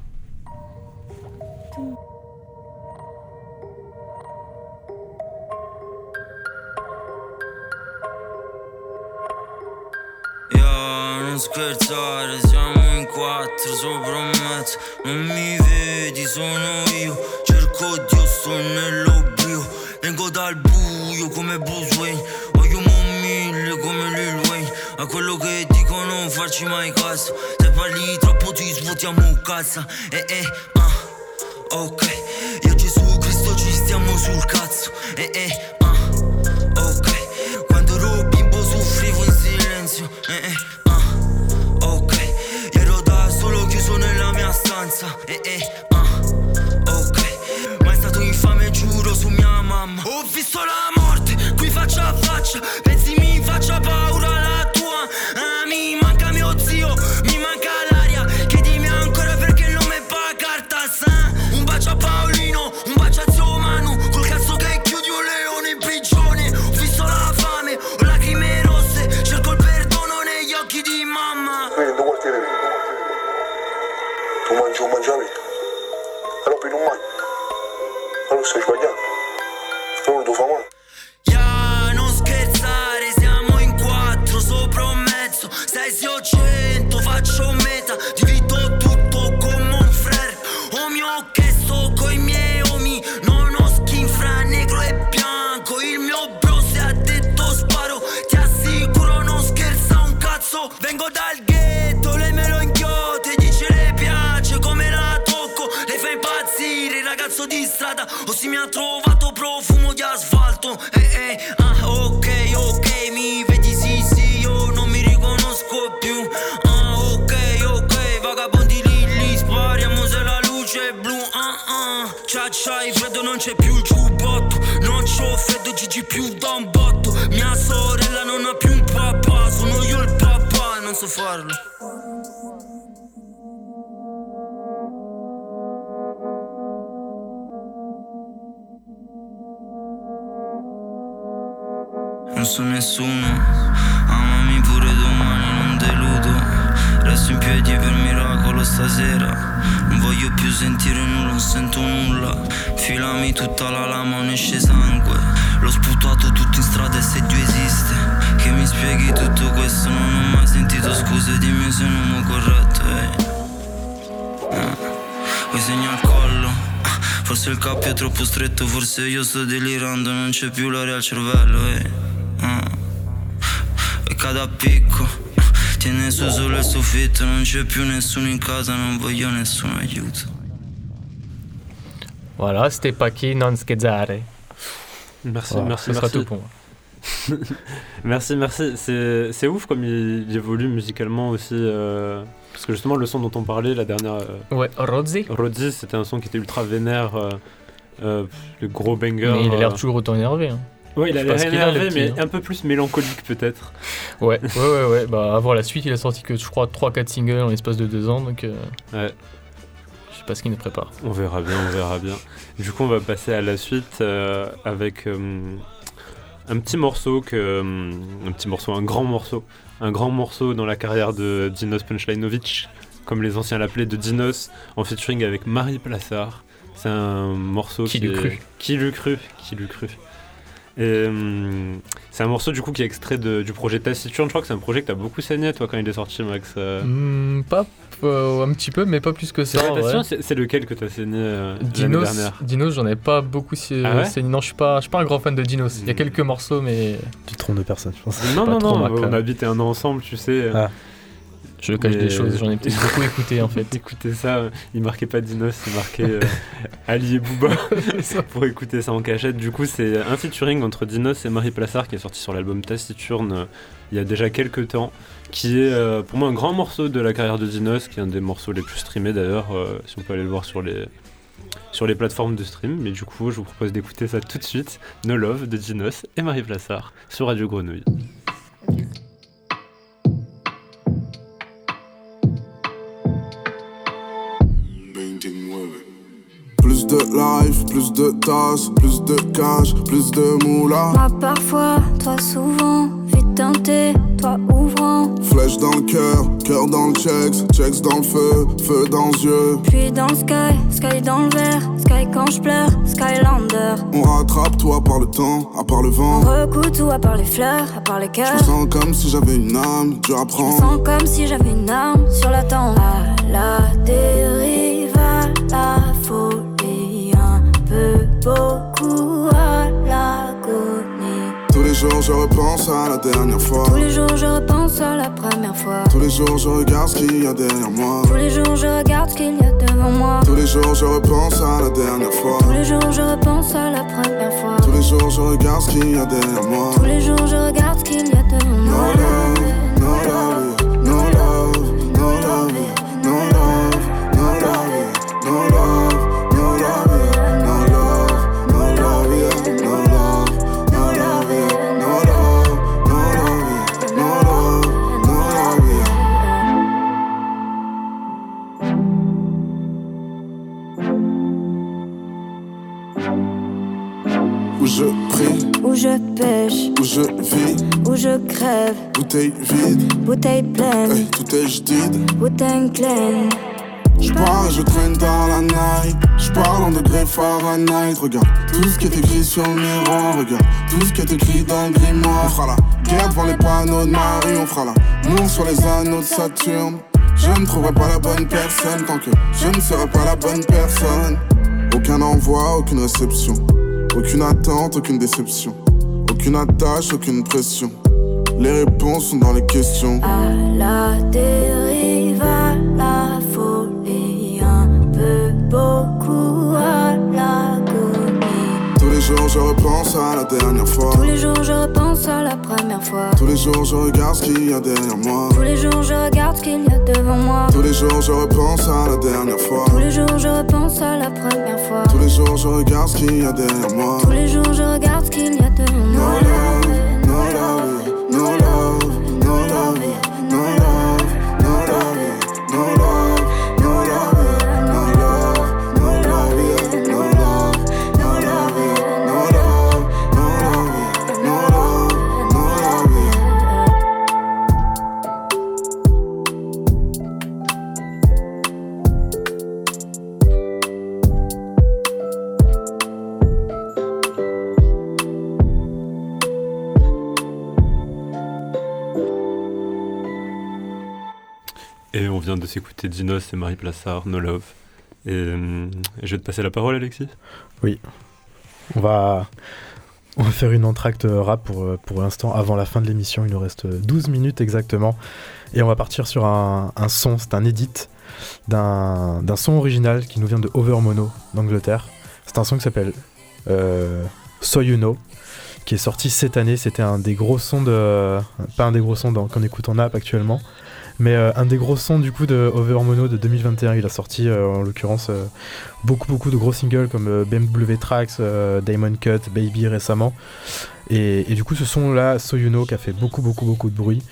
Yeah, non scherzare, siamo in quattro sopra un mezzo Non mi vedi, sono io Cerco Dio, sto nell'oblio. Vengo dal buio come Bruce Wayne. Voglio un mille come Lil Wayne. A quello che dicono non farci mai caso Se parli troppo ti svuotiamo cazzo. Eh eh, ah, ok. Io Gesù Cristo ci stiamo sul cazzo. Eh eh, ah, ok. Quando ero bimbo soffrivo in silenzio. Eh eh, ah, ok. Ero da solo chiuso nella mia stanza. Eh eh, ah, mamma Ho visto la morte qui faccia a faccia Pensi mi faccia paura ha trovato profumo di asfalto. Eh eh, ah ok, ok Mi vedi? Sì sì, io non mi riconosco più. Ah ok, ok Vagabondi lì lì Spariamo se la luce è blu. Ah ah Cia c'hai freddo non c'è più il giubbotto. Non c'ho freddo Gigi più da un botto. Mia sorella non ha più un papà Sono io il papà Non so farlo Non so nessuno, amami pure domani, non deludo. Resto in piedi per miracolo stasera. Non voglio più sentire nulla, non sento nulla. Filami tutta la lama, non esce sangue. L'ho sputato tutto in strada e se Dio esiste. Che mi spieghi tutto questo, non ho mai sentito scuse, dimmi se non mi corretto. ehi. Ah, Vuoi segno al collo? Forse il cappio è troppo stretto, forse io sto delirando, non c'è più l'aria al cervello, ehi. Cade a picco, tiene su solo il soffitto, non c'è più nessuno in casa, non voglio nessun aiuto. Voilà, c'était Paki Non Scherzare. Merci, Voilà, merci, ce sera merci. tout pour moi. [laughs] merci, merci. C'est ouf comme il, il évolue musicalement aussi. euh, parce que justement, le son dont on parlait la dernière. euh, Ouais, Rozzi. Rozzi, c'était un son qui était ultra vénère. euh, euh, le gros banger. Mais il a l'air euh, toujours autant énervé. hein. Ouais, il a le énervé, mais hein. un peu plus mélancolique peut-être. Ouais, ouais, ouais, ouais. [laughs] Bah, avant la suite, il a sorti que je crois 3-4 singles en l'espace de 2 ans, donc euh, Ouais. je sais pas ce qu'il nous prépare. On verra bien, on verra bien. Du coup, on va passer à la suite euh, avec euh, un petit morceau, que, un petit morceau, un grand morceau, un grand morceau dans la carrière de Dinos Punchlinovic, comme les anciens l'appelaient, de Dinos, en featuring avec Marie Plassard. C'est un morceau Qui qui, l'eût cru? Qui l'eût cru? Qui l'eût cru? Euh, c'est un morceau du coup qui est extrait de- du projet Taciturne. Je crois que c'est un projet que t'as beaucoup saigné toi quand il est sorti, Max. euh. Hmm, pas euh, un petit peu, mais pas plus que ça. c'est lequel que t'as saigné euh, Dinos, dernière Dinos, j'en ai pas beaucoup. Ah ouais c'est- non, je suis pas, je suis pas un grand fan de Dinos. Il y a Hmm. quelques morceaux, mais Tu te trompes de personne, je pense. Non, non, non, on cam. habitait un an ensemble, tu sais. Ah. Je cache des choses. J'en ai peut-être beaucoup écouté en [laughs] fait. Écoutez ça, euh, il marquait pas Dinos, il marquait euh, [laughs] Ali et Booba [laughs] pour écouter ça en cachette. Du coup, c'est un featuring entre Dinos et Marie Plassard qui est sorti sur l'album Taciturne euh, il y a déjà quelques temps, qui est euh, pour moi un grand morceau de la carrière de Dinos, qui est un des morceaux les plus streamés d'ailleurs, euh, si on peut aller le voir sur les, sur les plateformes de stream. Mais du coup, je vous propose d'écouter ça tout de suite. No Love de Dinos et Marie Plassard sur Radio Grenouille. De life, plus de tasses, plus de cash, plus de moula. Moi parfois, toi souvent, vite teinté, toi ouvrant. Flèche dans le cœur, cœur dans le checks, checks dans le feu, feu dans les yeux. Puis dans le sky, sky dans le verre, sky quand je pleure, Skylander. On rattrape toi par le temps, à part le On vent. recoue tout à part les fleurs, à part les Je cœurs. me sens comme si j'avais une âme, dur à Je sens comme si j'avais une arme sur la tempe. À la dérive, beaucoup à l'agonie. Tous les jours je repense à la dernière fois. Tous les jours je repense à la première fois. Tous les jours je regarde ce qu'il y a derrière moi. Tous les jours je regarde ce qu'il y a devant moi. Tous les jours je repense à la dernière fois. Tous les jours je repense à la première fois. Tous les jours je regarde ce qu'il y a derrière moi. Tous les jours je regarde ce qu'il y a devant moi. Je vis, où je crève. bouteille vide, Bouteille pleine, hey, tout est jadide. bouteille pleine. Je pars et je traîne dans la night. Je parle en degrés Fahrenheit. Regarde tout ce qui est écrit sur le miroir. Regarde tout ce qui est écrit dans le grimoire. On fera la guerre devant les panneaux de Marie. On fera la mour sur les anneaux de Saturne. Je ne trouverai pas la bonne personne tant que je ne serai pas la bonne personne. Aucun envoi, aucune réception. Aucune attente, aucune déception. Aucune attache, aucune pression. Les réponses sont dans les questions. À la dérive, à la folie, un peu beaucoup à l'agonie. Tous les jours je repense à la dernière fois. Tous les jours je repense à la première fois. Tous les jours je regarde ce qu'il y a derrière moi. Tous les jours je regarde ce qu'il y a devant moi. Tous les jours je repense à la dernière fois. Tous les jours je repense à la première fois. Tous les jours je regarde ce qu'il y a derrière moi. Tous les jours je regarde ce qu'il y a devant moi. Ooh. S'écouter Dinos et Marie Plassard, No Love. Et euh, je vais te passer la parole, Alexis. Oui. On va, on va faire une entracte rap pour, euh, pour l'instant avant la fin de l'émission. Il nous reste 12 minutes exactement. Et on va partir sur un, son, c'est un edit d'un son original qui nous vient de Overmono d'Angleterre. C'est un son qui s'appelle euh, qui est sorti cette année. C'était un des gros sons de. Pas un des gros sons qu'on écoute en app actuellement, Mais euh, un des gros sons du coup de Overmono de 2021, il a sorti euh, en l'occurrence euh, beaucoup beaucoup de gros singles comme BMW Tracks, Diamond Cut, Baby récemment. Et, du coup ce son là, So You Know, qui a fait beaucoup beaucoup beaucoup de bruit.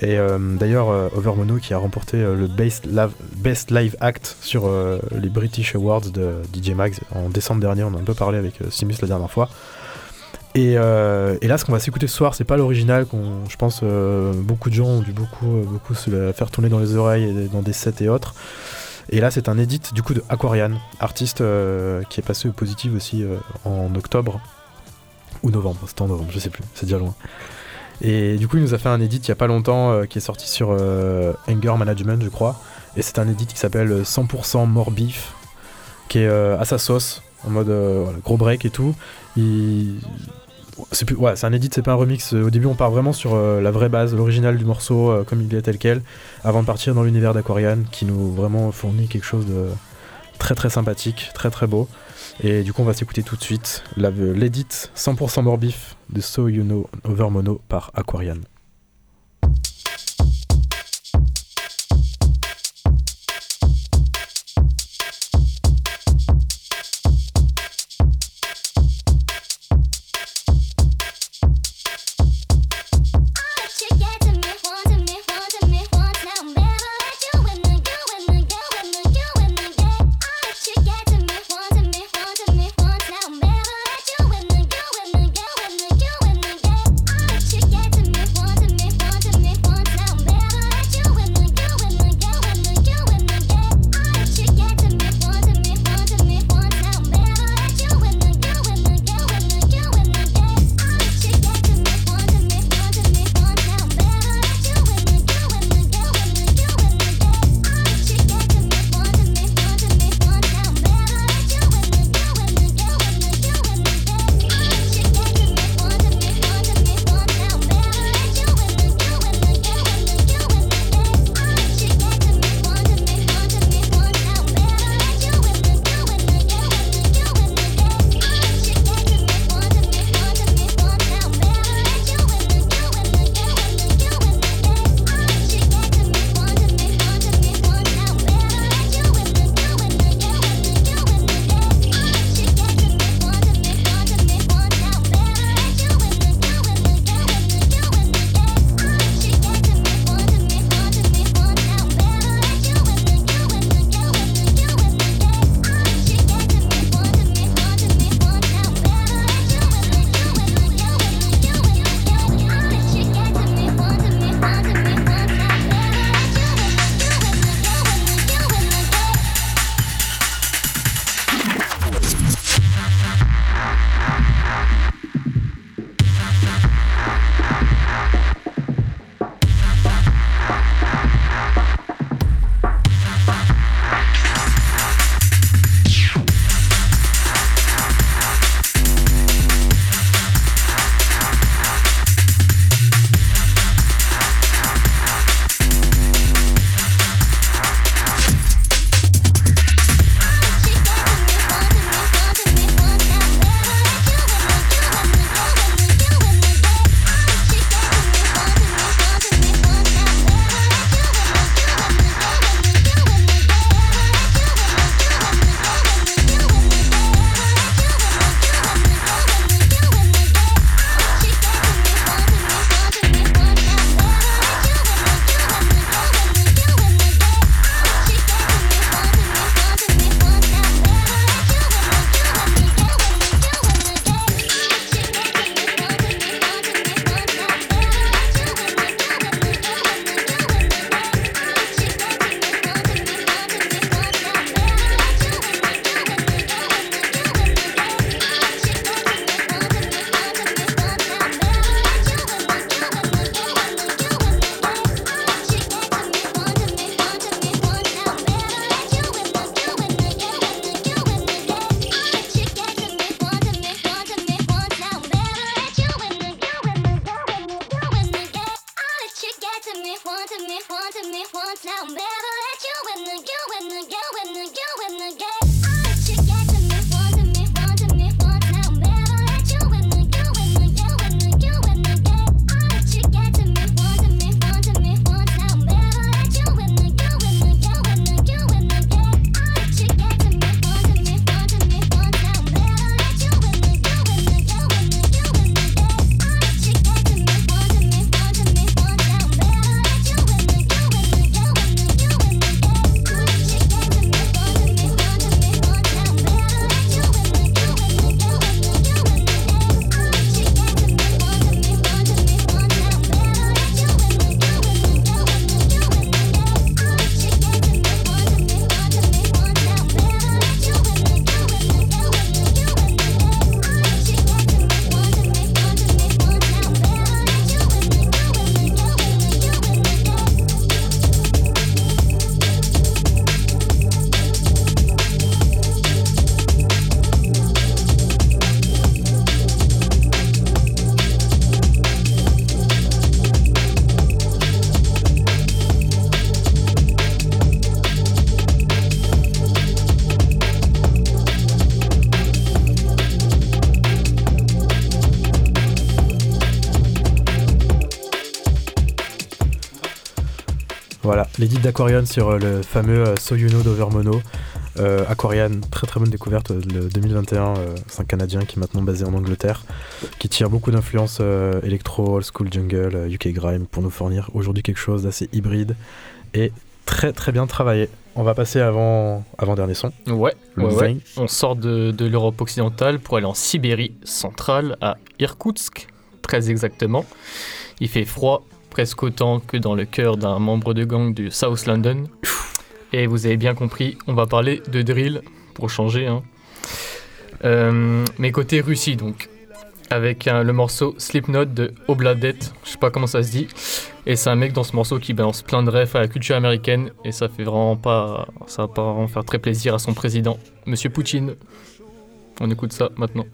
Et d'ailleurs euh, Overmono qui a remporté le Best, Best Live Act sur les British Awards de DJ Mags en décembre dernier, on en a un peu parlé avec Simus la dernière fois. Et, euh, et là, ce qu'on va s'écouter ce soir, c'est pas l'original qu'on, je pense, euh, beaucoup de gens ont dû beaucoup, euh, beaucoup se faire tourner dans les oreilles et dans des sets et autres. Et là, c'est un edit du coup de Aquarian, artiste euh, qui est passé au positif aussi en octobre ou novembre. C'était en novembre, je sais plus, c'est déjà loin. Et du coup, il nous a fait un edit il y a pas longtemps qui est sorti sur Anger Management, je crois. Et c'est un edit qui s'appelle euh, 100% More Beef, qui est à sa sauce, en mode gros break et tout. Il... C'est ouais, c'est un edit, c'est pas un remix. Au début, on part vraiment sur euh, la vraie base, l'original du morceau, euh, comme il est tel quel, avant de partir dans l'univers d'Aquarian, qui nous vraiment fournit quelque chose de très très sympathique, très très beau. Et du coup, on va s'écouter tout de suite l'edit 100% More Beef de So You Know Over Mono par Aquarian. L'édite d'Aquarian sur euh, le fameux euh, So You Know d'Overmono. Euh, Aquarian, très très bonne découverte le 2021. euh, c'est un Canadien qui est maintenant basé en Angleterre, qui tire beaucoup d'influences électro, old school jungle, UK grime pour nous fournir aujourd'hui quelque chose d'assez hybride et très très bien travaillé. On va passer avant avant dernier son. Ouais, Le ouais. On sort de, de l'Europe occidentale pour aller en Sibérie centrale, à Irkoutsk, très exactement. Il fait froid, presque autant que dans le cœur d'un membre de gang du South London. Et vous avez bien compris, on va parler de drill pour changer. Hein. Euh, mais côté Russie, donc, avec un- le morceau Slipknot de Obladet, je sais pas comment ça se dit. Et c'est un mec dans ce morceau qui balance plein de refs à la culture américaine et ça fait vraiment pas, ça va pas vraiment faire très plaisir à son président, Monsieur Poutine. On écoute ça maintenant.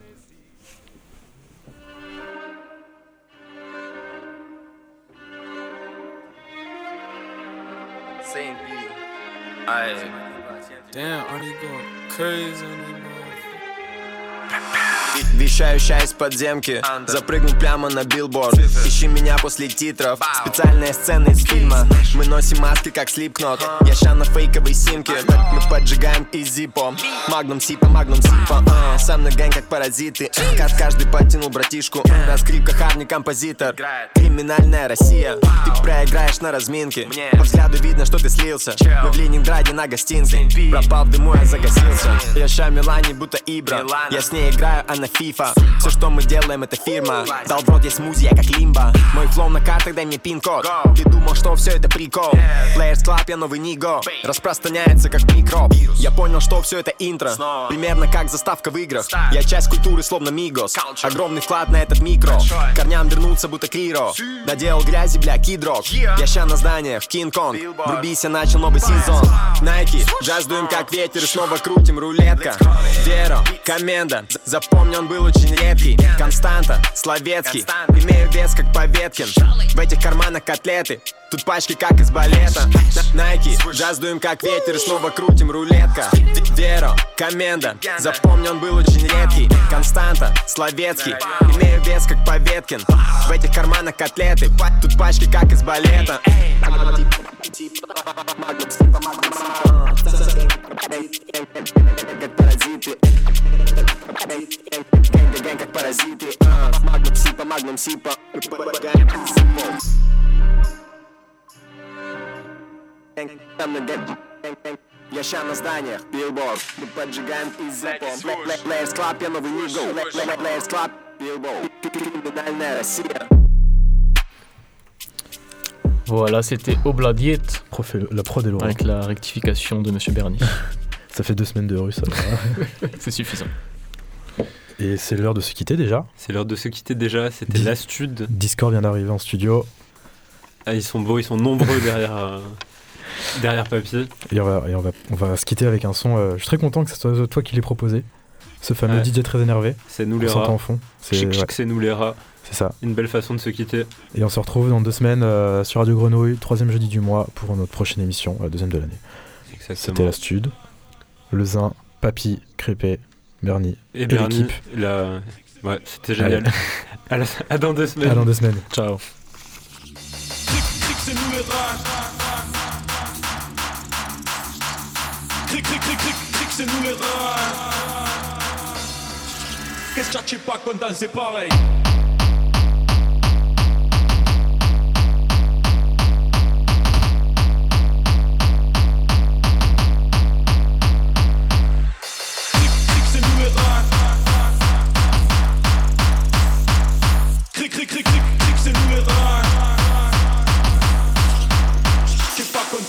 Damn, are they going? Crazy Вещающая из подземки. Запрыгнул прямо на билборд. Ищи меня после титров. Специальная сцена из фильма. Мы носим маски как слипкнот. Я ща на фейковой симке. Мы поджигаем и зипо. Магнум сипа, магнум сипа. А, Сам на гэнг как паразиты. Как каждый подтянул братишку. На скрипках Арни композитор. Криминальная Россия. Ты проиграешь на разминке. По взгляду видно, что ты слился. Мы в Ленинграде на гостинце Пропал в дыму, я загасился. Я ща Милане будто Ибра. Я с ней играю, она фифа Все, что мы делаем, это фирма. Дал в рот я смузи, я как лимба. Мой флоу на картах, дай мне пин-код. Ты думал, что все это прикол? Players Club, я новый Ниго Распространяется как микроб. Я понял, что все это интро. Примерно как заставка в играх. Я часть культуры, словно Мигос. Огромный вклад на этот микро. Корням вернуться, будто Криро. Наделал грязи, бля, кидрок Я ща на зданиях, Кинг-Конг Врубись, я начал новый сезон. Найки, джаз дуем как ветер снова крутим рулетка. Веро, коменда З- Запомни, он был очень редкий Константа, Словецкий Имею вес, как Поветкин В этих карманах котлеты Тут пачки, как из балета На- Найки, джаз дуем как ветер И снова крутим рулетка Веро, коменда Запомни, он был очень редкий Константа, Словецкий Имею вес, как Поветкин В этих карманах котлеты Тут пачки, как из балета Как паразиты Гэнг, как паразиты А, Магнум сипа, магнум сипа Гэнг, там на гэнг, гэнг, гэнг. Я ща на зданиях, билборд Мы поджигаем и запом Players Club, я новый Ниго Players Club, билборд Криминальная Россия Voilà, c'était Obladiet. La prod est lourde. Avec la rectification de Monsieur Bernie. [laughs] Ça fait deux semaines de russe. [laughs] C'est suffisant. Et c'est l'heure de se quitter déjà. C'est l'heure de se quitter déjà, c'était l'astude. Discord vient d'arriver en studio. Ah, ils sont beaux, ils sont nombreux derrière, euh, derrière papier. Et on va, et on va, on va se quitter avec un son. euh, je suis très content que ce soit toi qui l'ai proposé. Ce fameux Ouais. DJ très énervé. C'est nous On les rats. au fond. C'est ouais. c'est nous les rats. C'est ça. Une belle façon de se quitter. Et on se retrouve dans deux semaines euh, sur Radio Grenouille, troisième jeudi du mois, pour notre prochaine émission, la deuxième de l'année. C'était la Stud, Le Zin, Papy, Crépé, Bernie Et et, l'équipe. la... ouais, c'était génial. À, la- à dans deux semaines. À dans deux semaines. Ciao. c'est nous les rats. Cric, cric, cric, cric, cric, c'est nous les rats. Qu'est-ce que tu pas content, c'est pareil.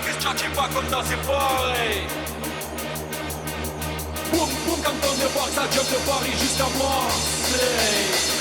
que tu pas comme ça, c'est pareil. Boum, boum, quand on débarque, ça jump de Paris jusqu'à Marseille.